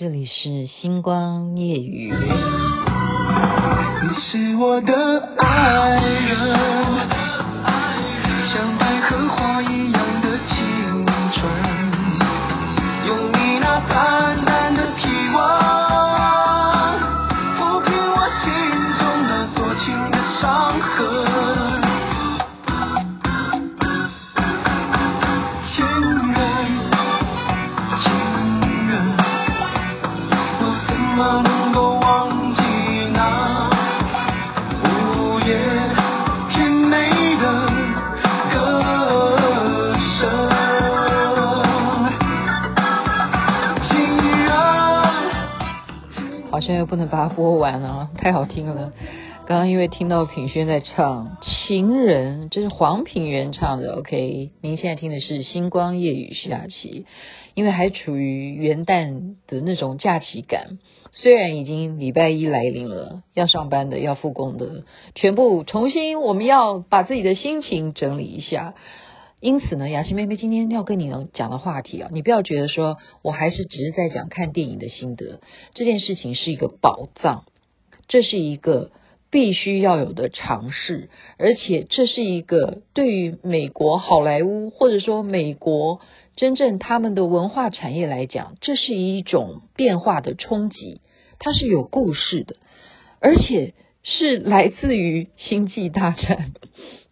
这里是星光夜雨。你是我的爱人。现在不能把它播完啊，太好听了。刚刚因为听到品轩在唱《情人》，这是黄品源唱的。OK，您现在听的是《星光夜雨》徐雅琪。因为还处于元旦的那种假期感，虽然已经礼拜一来临了，要上班的、要复工的，全部重新，我们要把自己的心情整理一下。因此呢，雅琪妹妹今天要跟你讲的话题啊，你不要觉得说我还是只是在讲看电影的心得，这件事情是一个宝藏，这是一个必须要有的尝试，而且这是一个对于美国好莱坞或者说美国真正他们的文化产业来讲，这是一种变化的冲击，它是有故事的，而且。是来自于星际大战，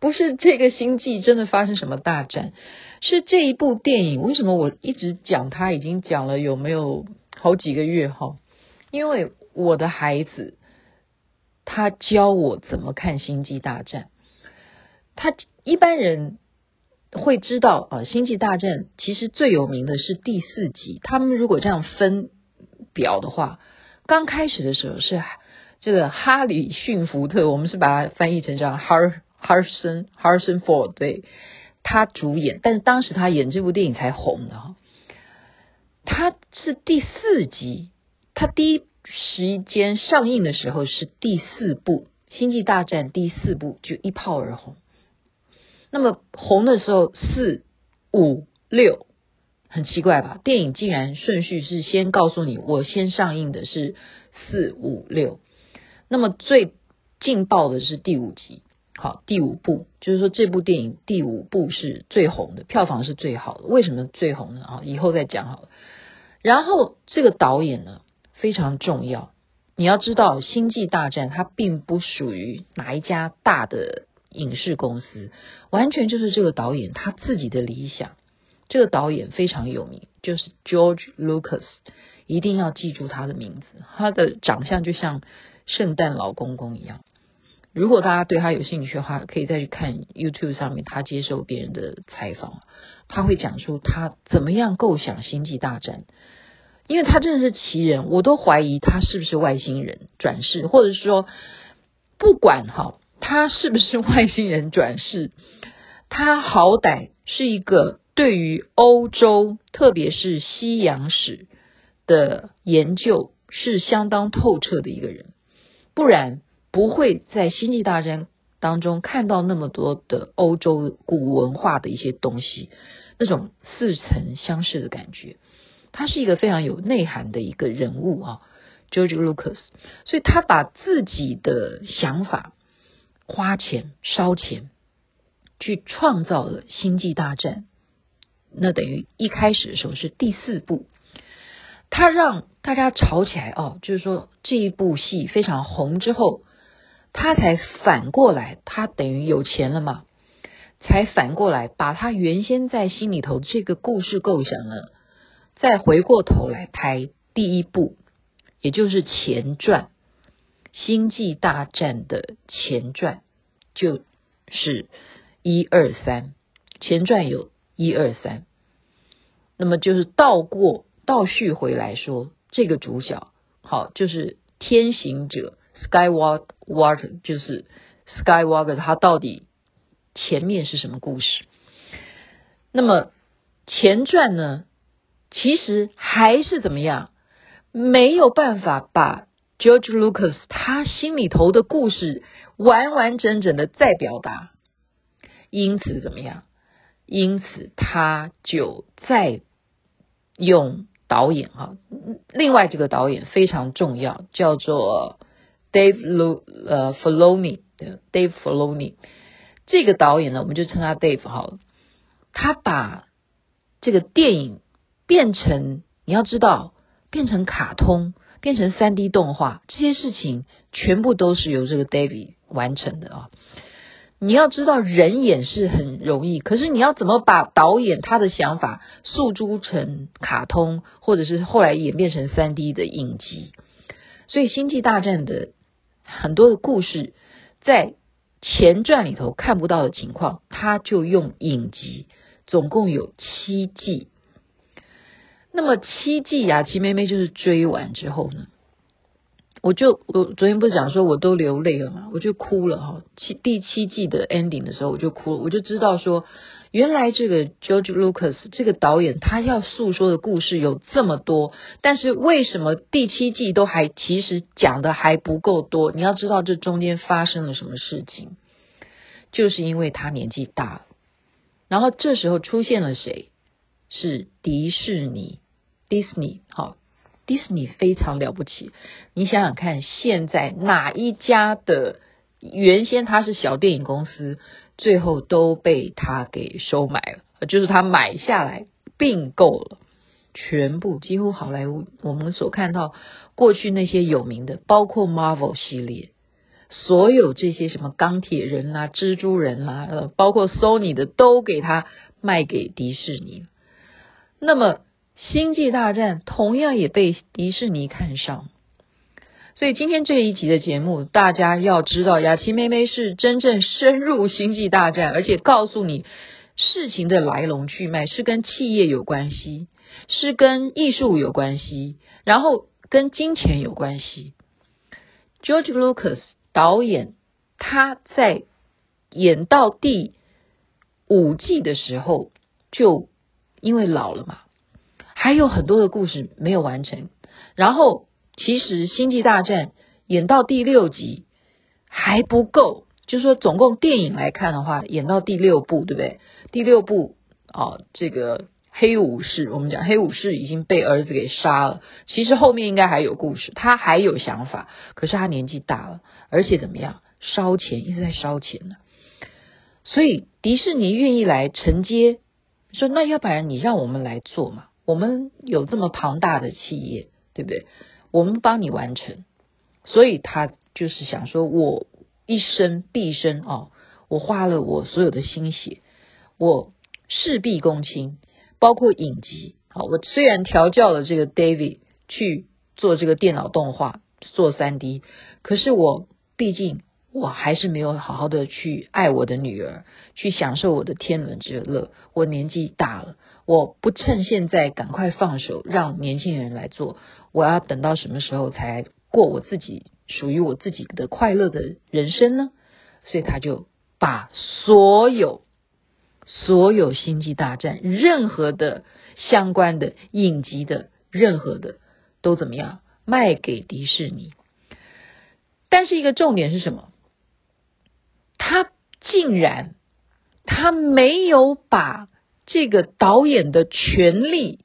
不是这个星际真的发生什么大战，是这一部电影。为什么我一直讲它？已经讲了有没有好几个月哈？因为我的孩子他教我怎么看星际大战。他一般人会知道啊，星际大战其实最有名的是第四集。他们如果这样分表的话，刚开始的时候是。这个哈里逊福特，我们是把它翻译成这样，哈 harson harson ford 对，他主演，但是当时他演这部电影才红的哈。他是第四集，他第一时间上映的时候是第四部《星际大战》第四部就一炮而红。那么红的时候四五六，很奇怪吧？电影竟然顺序是先告诉你，我先上映的是四五六。那么最劲爆的是第五集，好，第五部就是说这部电影第五部是最红的，票房是最好的。为什么最红呢？啊，以后再讲好了。然后这个导演呢非常重要，你要知道《星际大战》它并不属于哪一家大的影视公司，完全就是这个导演他自己的理想。这个导演非常有名，就是 George Lucas，一定要记住他的名字，他的长相就像。圣诞老公公一样。如果大家对他有兴趣的话，可以再去看 YouTube 上面他接受别人的采访，他会讲出他怎么样构想星际大战，因为他真的是奇人，我都怀疑他是不是外星人转世，或者说不管哈，他是不是外星人转世，他好歹是一个对于欧洲，特别是西洋史的研究是相当透彻的一个人。不然不会在《星际大战》当中看到那么多的欧洲古文化的一些东西，那种似曾相识的感觉。他是一个非常有内涵的一个人物啊，George Lucas。所以他把自己的想法花钱烧钱去创造了《星际大战》，那等于一开始的时候是第四部。他让大家吵起来哦，就是说这一部戏非常红之后，他才反过来，他等于有钱了嘛，才反过来把他原先在心里头这个故事构想呢，再回过头来拍第一部，也就是前传《星际大战》的前传，就是一二三，前传有一二三，那么就是倒过。倒叙回来说，这个主角好就是天行者 Skywalker，就是 Skywalker，他到底前面是什么故事？那么前传呢，其实还是怎么样？没有办法把 George Lucas 他心里头的故事完完整整的再表达，因此怎么样？因此他就再用。导演哈，另外这个导演非常重要，叫做 Dave Lu 呃 Filoni 的 Dave Filoni。这个导演呢，我们就称他 Dave 好了。他把这个电影变成，你要知道，变成卡通，变成三 D 动画，这些事情全部都是由这个 David 完成的啊。你要知道，人演是很容易，可是你要怎么把导演他的想法诉诸成卡通，或者是后来演变成三 D 的影集？所以《星际大战》的很多的故事，在前传里头看不到的情况，他就用影集，总共有七季。那么七季雅琪妹妹就是追完之后呢？我就我昨天不是讲说我都流泪了嘛，我就哭了哈。七第七季的 ending 的时候我就哭了，我就知道说，原来这个 George Lucas 这个导演他要诉说的故事有这么多，但是为什么第七季都还其实讲的还不够多？你要知道这中间发生了什么事情，就是因为他年纪大了，然后这时候出现了谁？是迪士尼，Disney 好。迪士尼非常了不起，你想想看，现在哪一家的原先他是小电影公司，最后都被他给收买了，就是他买下来并购了，全部几乎好莱坞我们所看到过去那些有名的，包括 Marvel 系列，所有这些什么钢铁人啊、蜘蛛人啊，呃，包括 Sony 的都给他卖给迪士尼，那么。星际大战同样也被迪士尼看上，所以今天这一集的节目，大家要知道，雅琪妹妹是真正深入星际大战，而且告诉你事情的来龙去脉，是跟企业有关系，是跟艺术有关系，然后跟金钱有关系。George Lucas 导演他在演到第五季的时候，就因为老了嘛。还有很多的故事没有完成，然后其实《星际大战》演到第六集还不够，就是说总共电影来看的话，演到第六部，对不对？第六部哦，这个黑武士，我们讲黑武士已经被儿子给杀了，其实后面应该还有故事，他还有想法，可是他年纪大了，而且怎么样，烧钱一直在烧钱呢，所以迪士尼愿意来承接，说那要不然你让我们来做嘛。我们有这么庞大的企业，对不对？我们帮你完成，所以他就是想说，我一生毕生哦，我花了我所有的心血，我事必躬亲，包括影集。好，我虽然调教了这个 David 去做这个电脑动画，做 3D，可是我毕竟我还是没有好好的去爱我的女儿，去享受我的天伦之乐。我年纪大了。我不趁现在赶快放手，让年轻人来做。我要等到什么时候才过我自己属于我自己的快乐的人生呢？所以他就把所有所有星际大战任何的相关的影集的任何的都怎么样卖给迪士尼。但是一个重点是什么？他竟然他没有把。这个导演的权利，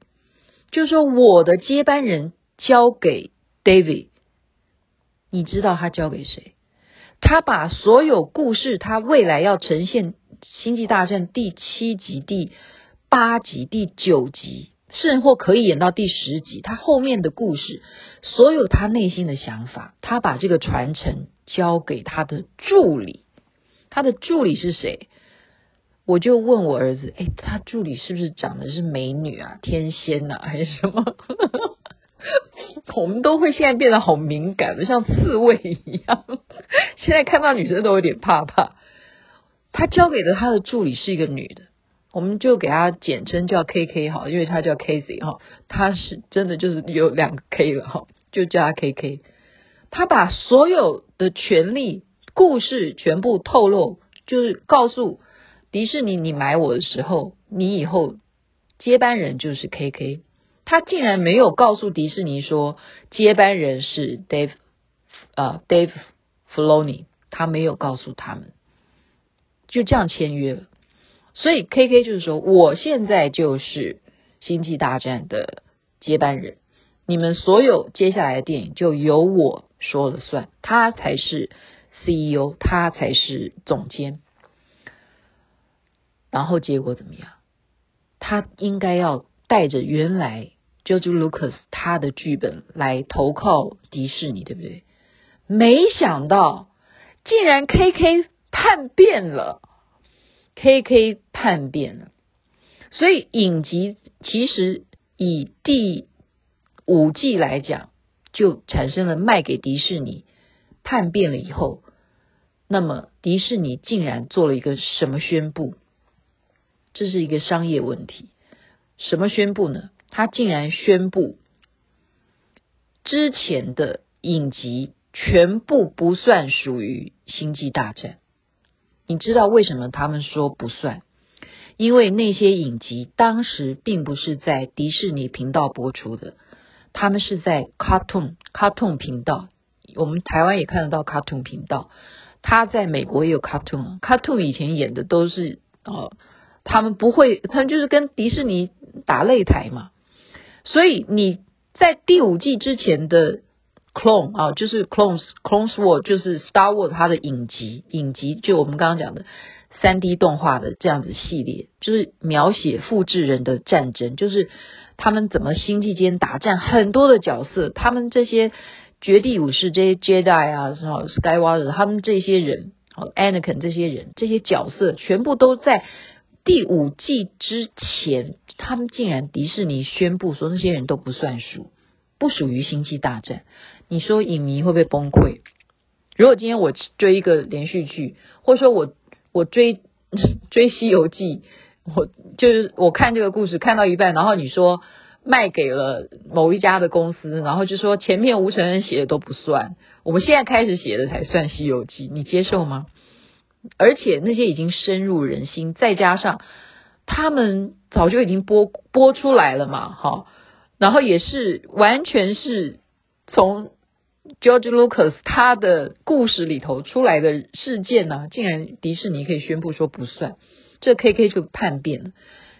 就是说我的接班人交给 David，你知道他交给谁？他把所有故事，他未来要呈现《星际大战》第七集、第八集、第九集，甚或可以演到第十集，他后面的故事，所有他内心的想法，他把这个传承交给他的助理，他的助理是谁？我就问我儿子，哎，他助理是不是长得是美女啊、天仙呐、还是什么？我们都会现在变得好敏感的，像刺猬一样。现在看到女生都有点怕怕。他交给的他的助理是一个女的，我们就给他简称叫 K K 哈，因为他叫 Casey 哈，他是真的就是有两个 K 了哈，就叫他 K K。他把所有的权利、故事全部透露，就是告诉。迪士尼，你买我的时候，你以后接班人就是 KK。他竟然没有告诉迪士尼说接班人是 Dave，呃，Dave Filoni，他没有告诉他们，就这样签约了。所以 KK 就是说，我现在就是星际大战的接班人，你们所有接下来的电影就由我说了算，他才是 CEO，他才是总监。然后结果怎么样？他应该要带着原来 George Lucas 他的剧本来投靠迪士尼，对不对？没想到竟然 KK 叛变了，KK 叛变了。所以影集其实以第五季来讲，就产生了卖给迪士尼，叛变了以后，那么迪士尼竟然做了一个什么宣布？这是一个商业问题，什么宣布呢？他竟然宣布之前的影集全部不算属于《星际大战》。你知道为什么他们说不算？因为那些影集当时并不是在迪士尼频道播出的，他们是在 Cartoon Cartoon 频道。我们台湾也看得到 Cartoon 频道，他在美国也有 Cartoon。Cartoon 以前演的都是哦。他们不会，他们就是跟迪士尼打擂台嘛。所以你在第五季之前的 Clone 啊，就是 Clones Clones War，就是 Star Wars 它的影集，影集就我们刚刚讲的三 D 动画的这样子系列，就是描写复制人的战争，就是他们怎么星际间打战，很多的角色，他们这些绝地武士，这些 Jedi 啊，什么 Skywalker，他们这些人，好 Anakin 这些人，这些角色全部都在。第五季之前，他们竟然迪士尼宣布说那些人都不算数，不属于星际大战。你说影迷会不会崩溃？如果今天我追一个连续剧，或者说我我追 追西游记，我就是我看这个故事看到一半，然后你说卖给了某一家的公司，然后就说前面吴承恩写的都不算，我们现在开始写的才算西游记，你接受吗？而且那些已经深入人心，再加上他们早就已经播播出来了嘛，哈，然后也是完全是从 George Lucas 他的故事里头出来的事件呢，竟然迪士尼可以宣布说不算，这 KK 就叛变了，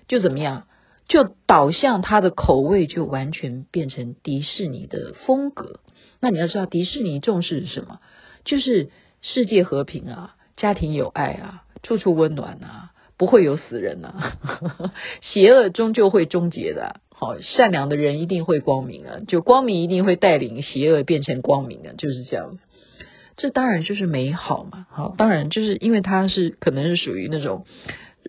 就怎么样，就导向他的口味就完全变成迪士尼的风格。那你要知道，迪士尼重视什么？就是世界和平啊。家庭有爱啊，处处温暖啊，不会有死人啊，邪恶终究会终结的。好，善良的人一定会光明啊，就光明一定会带领邪恶变成光明的，就是这样。这当然就是美好嘛。好，当然就是因为它是可能是属于那种，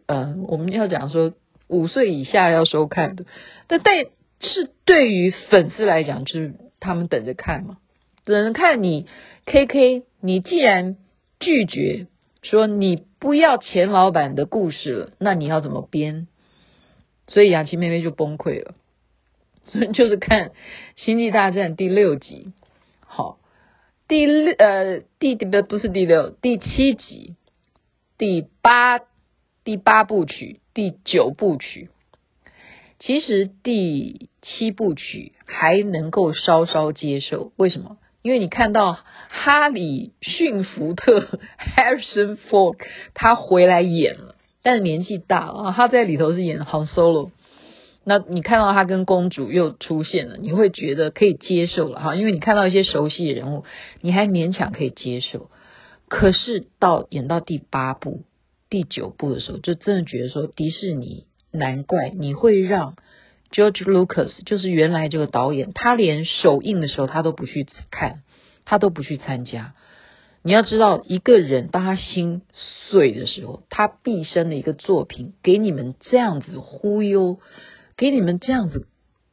嗯、我们要讲说五岁以下要收看的，但但是对于粉丝来讲，就是他们等着看嘛，等着看你 KK，你既然拒绝。说你不要钱老板的故事了，那你要怎么编？所以雅琪妹妹就崩溃了。所以就是看《星际大战》第六集，好，第六呃第不不是第六第七集，第八第八部曲第九部曲，其实第七部曲还能够稍稍接受，为什么？因为你看到哈里逊福特 Harrison Ford 他回来演了，但是年纪大了，他在里头是演 Han Solo。那你看到他跟公主又出现了，你会觉得可以接受了哈，因为你看到一些熟悉的人物，你还勉强可以接受。可是到演到第八部、第九部的时候，就真的觉得说迪士尼，难怪你会让。George Lucas 就是原来这个导演，他连首映的时候他都不去看，他都不去参加。你要知道，一个人当他心碎的时候，他毕生的一个作品给你们这样子忽悠，给你们这样子，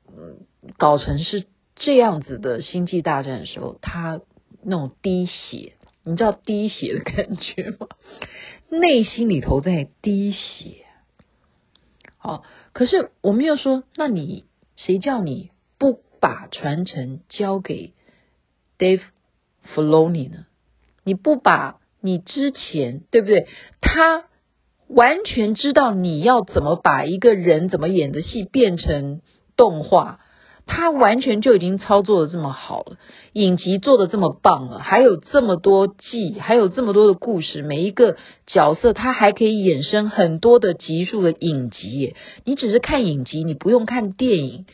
嗯，搞成是这样子的星际大战的时候，他那种滴血，你知道滴血的感觉吗？内心里头在滴血。好。可是我们又说，那你谁叫你不把传承交给 Dave Filoni 呢？你不把你之前对不对？他完全知道你要怎么把一个人怎么演的戏变成动画。他完全就已经操作的这么好了，影集做的这么棒了，还有这么多季，还有这么多的故事，每一个角色他还可以衍生很多的集数的影集。你只是看影集，你不用看电影，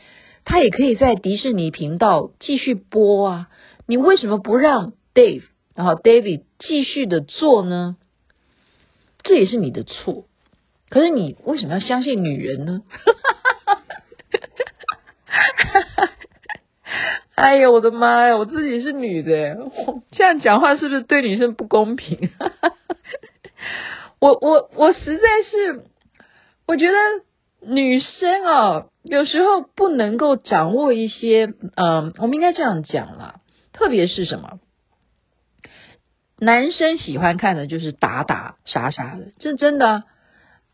他也可以在迪士尼频道继续播啊。你为什么不让 Dave 然后 David 继续的做呢？这也是你的错。可是你为什么要相信女人呢？哈 哈哎呀，我的妈呀！我自己是女的，这样讲话是不是对女生不公平？哈 哈我我我实在是，我觉得女生哦，有时候不能够掌握一些，嗯、我们应该这样讲啦，特别是什么，男生喜欢看的就是打打杀杀的，这真的，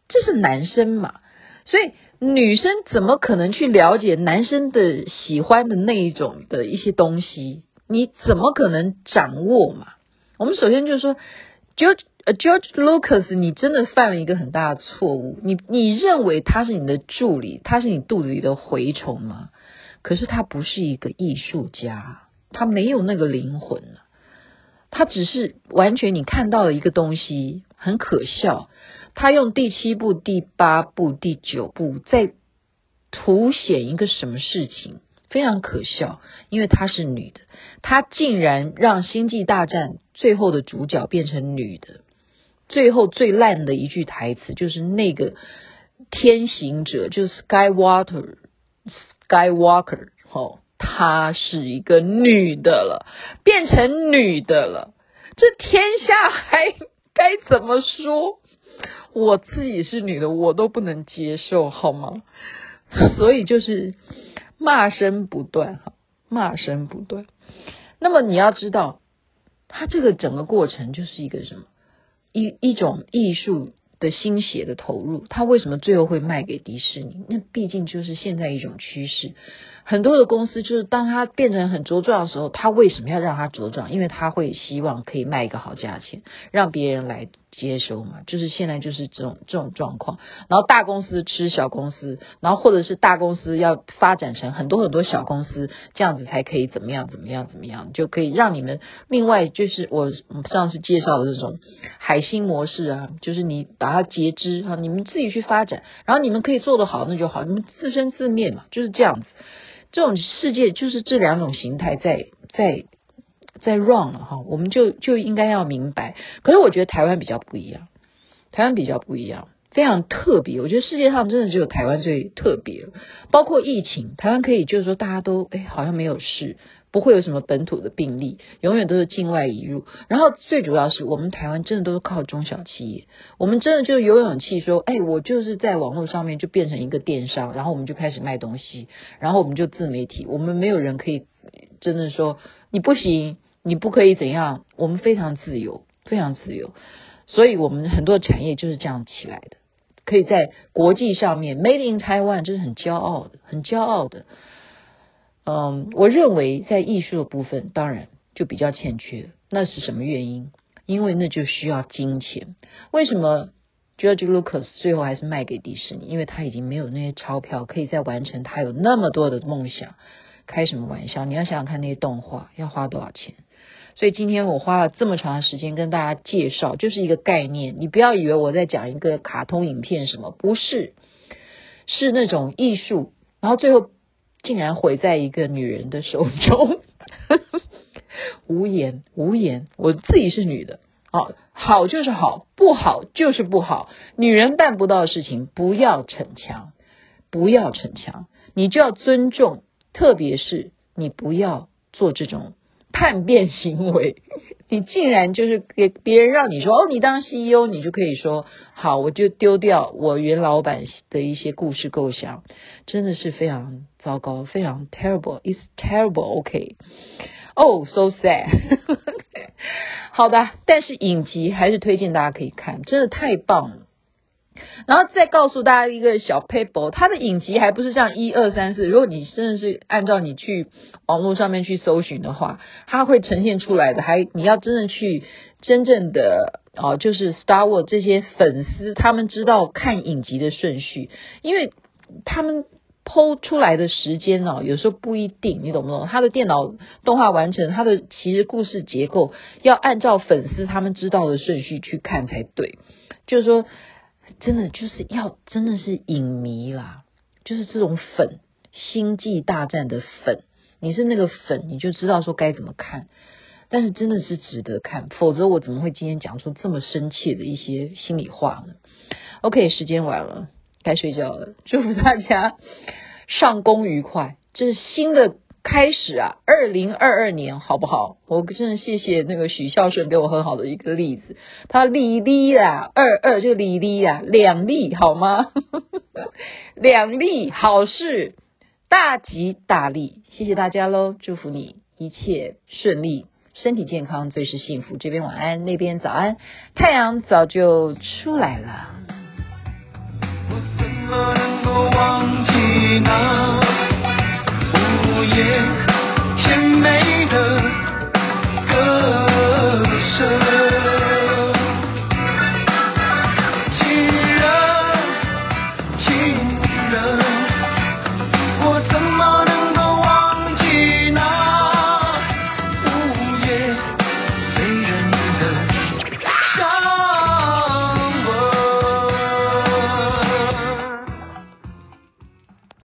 这是男生嘛，所以。女生怎么可能去了解男生的喜欢的那一种的一些东西？你怎么可能掌握嘛？我们首先就是说，George George Lucas，你真的犯了一个很大的错误。你你认为他是你的助理，他是你肚子里的蛔虫吗？可是他不是一个艺术家，他没有那个灵魂，他只是完全你看到了一个东西，很可笑。他用第七部、第八部、第九部在凸显一个什么事情，非常可笑，因为她是女的，她竟然让《星际大战》最后的主角变成女的，最后最烂的一句台词就是那个天行者，就是 Skywalker Skywalker，哦，她是一个女的了，变成女的了，这天下还该怎么说？我自己是女的，我都不能接受，好吗？所以就是骂声不断，哈，骂声不断。那么你要知道，他这个整个过程就是一个什么？一一种艺术的心血的投入。他为什么最后会卖给迪士尼？那毕竟就是现在一种趋势。很多的公司就是当它变成很茁壮的时候，他为什么要让它茁壮？因为他会希望可以卖一个好价钱，让别人来接收嘛。就是现在就是这种这种状况。然后大公司吃小公司，然后或者是大公司要发展成很多很多小公司，这样子才可以怎么样怎么样怎么样，就可以让你们另外就是我上次介绍的这种海星模式啊，就是你把它截肢哈，你们自己去发展，然后你们可以做得好那就好，你们自生自灭嘛，就是这样子。这种世界就是这两种形态在在在 run 了哈，我们就就应该要明白。可是我觉得台湾比较不一样，台湾比较不一样，非常特别。我觉得世界上真的只有台湾最特别，包括疫情，台湾可以就是说大家都哎好像没有事。不会有什么本土的病例，永远都是境外移入。然后最主要是我们台湾真的都是靠中小企业，我们真的就有勇气说，哎，我就是在网络上面就变成一个电商，然后我们就开始卖东西，然后我们就自媒体，我们没有人可以真的说你不行，你不可以怎样，我们非常自由，非常自由。所以我们很多产业就是这样起来的，可以在国际上面 Made in Taiwan，这是很骄傲的，很骄傲的。嗯，我认为在艺术的部分，当然就比较欠缺。那是什么原因？因为那就需要金钱。为什么 George Lucas 最后还是卖给迪士尼？因为他已经没有那些钞票，可以再完成他有那么多的梦想。开什么玩笑？你要想想看，那些动画要花多少钱？所以今天我花了这么长的时间跟大家介绍，就是一个概念。你不要以为我在讲一个卡通影片什么，不是，是那种艺术。然后最后。竟然毁在一个女人的手中，无言无言。我自己是女的，好，好就是好，不好就是不好。女人办不到的事情，不要逞强，不要逞强，你就要尊重，特别是你不要做这种叛变行为。你竟然就是给别人让你说哦，你当 CEO，你就可以说好，我就丢掉我原老板的一些故事构想，真的是非常糟糕，非常 terrible，it's terrible，OK，哦，oh，so sad，好的，但是影集还是推荐大家可以看，真的太棒了。然后再告诉大家一个小 paper，它的影集还不是这样一二三四。如果你真的是按照你去网络上面去搜寻的话，它会呈现出来的。还你要真的去真正的哦，就是 Star Wars 这些粉丝，他们知道看影集的顺序，因为他们剖出来的时间哦，有时候不一定，你懂不懂？他的电脑动画完成，他的其实故事结构要按照粉丝他们知道的顺序去看才对，就是说。真的就是要真的是影迷啦，就是这种粉星际大战的粉，你是那个粉，你就知道说该怎么看。但是真的是值得看，否则我怎么会今天讲出这么深切的一些心里话呢？OK，时间晚了，该睡觉了。祝福大家上工愉快，这是新的开始啊！二零二二年好不好？我真的谢谢那个许孝顺给我很好的一个例子，他利利啊，二二就利利啊，两利好吗？两利好事，大吉大利，谢谢大家喽！祝福你一切顺利。身体健康最是幸福。这边晚安，那边早安，太阳早就出来了。我怎么能够忘记那 again.